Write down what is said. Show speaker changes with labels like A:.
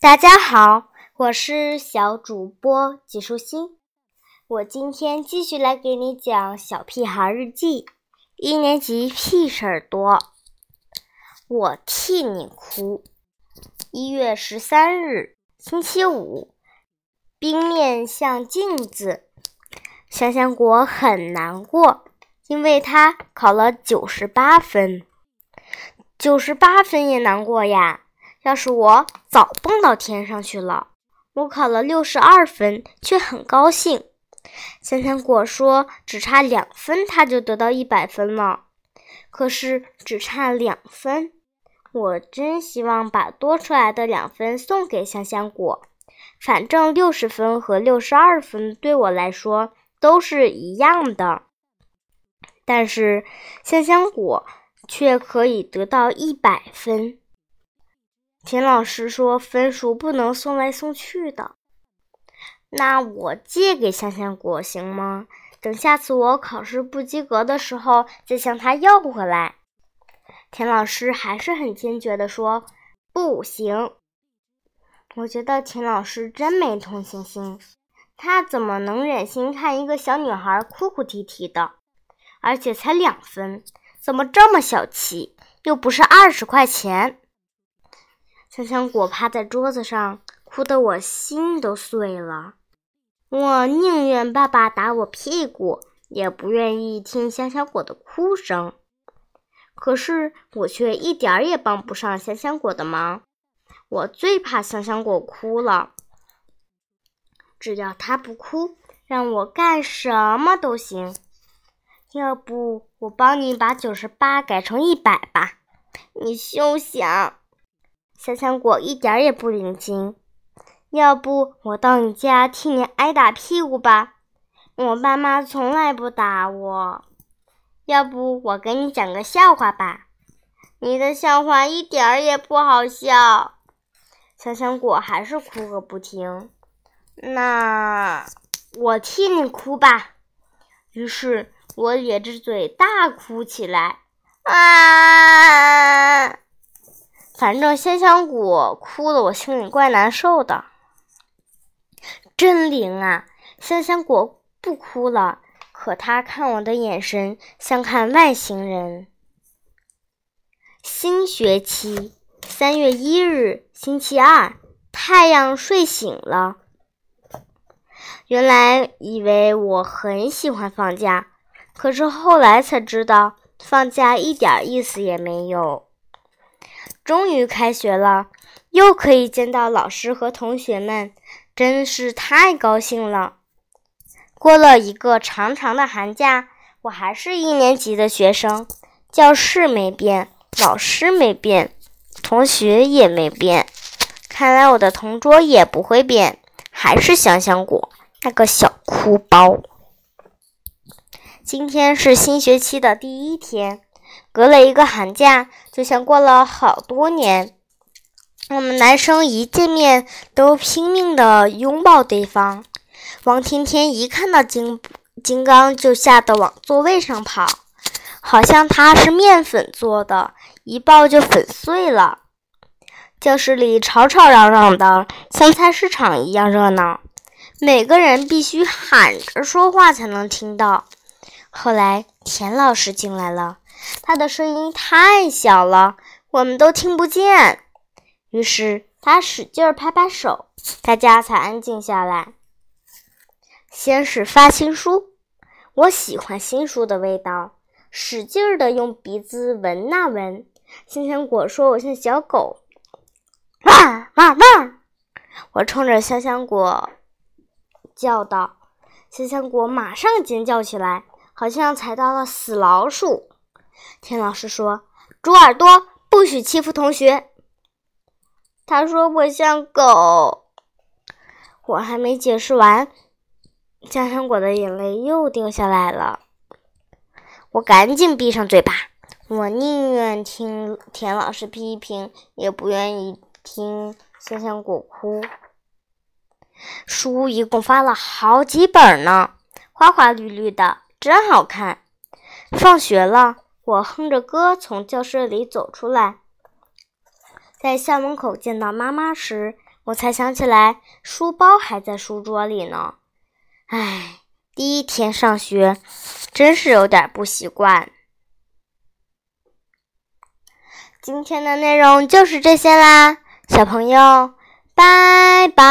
A: 大家好，我是小主播纪舒心。我今天继续来给你讲《小屁孩日记》，一年级屁事儿多。我替你哭。一月十三日，星期五，冰面像镜子。香香果很难过，因为他考了九十八分。九十八分也难过呀！要是我早蹦到天上去了。我考了六十二分，却很高兴。香香果说：“只差两分，他就得到一百分了。”可是只差两分，我真希望把多出来的两分送给香香果。反正六十分和六十二分对我来说。都是一样的，但是香香果却可以得到一百分。田老师说分数不能送来送去的，那我借给香香果行吗？等下次我考试不及格的时候再向他要回来。田老师还是很坚决的说不行。我觉得田老师真没同情心。他怎么能忍心看一个小女孩哭哭啼啼的？而且才两分，怎么这么小气？又不是二十块钱。香香果趴在桌子上，哭得我心都碎了。我宁愿爸爸打我屁股，也不愿意听香香果的哭声。可是我却一点儿也帮不上香香果的忙。我最怕香香果哭了。只要他不哭，让我干什么都行。要不我帮你把九十八改成一百吧？你休想！香香果一点也不领情。要不我到你家替你挨打屁股吧？我爸妈从来不打我。要不我给你讲个笑话吧？你的笑话一点儿也不好笑。香香果还是哭个不停。那我替你哭吧。于是我咧着嘴大哭起来。啊！反正香香果哭的我心里怪难受的。真灵啊！香香果不哭了，可他看我的眼神像看外星人。新学期三月一日，星期二，太阳睡醒了。原来以为我很喜欢放假，可是后来才知道放假一点意思也没有。终于开学了，又可以见到老师和同学们，真是太高兴了。过了一个长长的寒假，我还是一年级的学生，教室没变，老师没变，同学也没变。看来我的同桌也不会变，还是香香果。那个小哭包。今天是新学期的第一天，隔了一个寒假，就像过了好多年。我们男生一见面都拼命的拥抱对方。王天天一看到金金刚就吓得往座位上跑，好像他是面粉做的，一抱就粉碎了。教室里吵吵嚷嚷的，像菜市场一样热闹。每个人必须喊着说话才能听到。后来田老师进来了，他的声音太小了，我们都听不见。于是他使劲拍拍手，大家才安静下来。先是发新书，我喜欢新书的味道，使劲的用鼻子闻那闻。香香果说我像小狗，汪汪汪！我冲着香香果。叫道：“香香果马上尖叫起来，好像踩到了死老鼠。”田老师说：“猪耳朵，不许欺负同学。”他说：“我像狗。”我还没解释完，香香果的眼泪又掉下来了。我赶紧闭上嘴巴。我宁愿听田老师批评，也不愿意听香香果哭。书一共发了好几本呢，花花绿绿的，真好看。放学了，我哼着歌从教室里走出来，在校门口见到妈妈时，我才想起来书包还在书桌里呢。唉，第一天上学真是有点不习惯。今天的内容就是这些啦，小朋友，拜拜。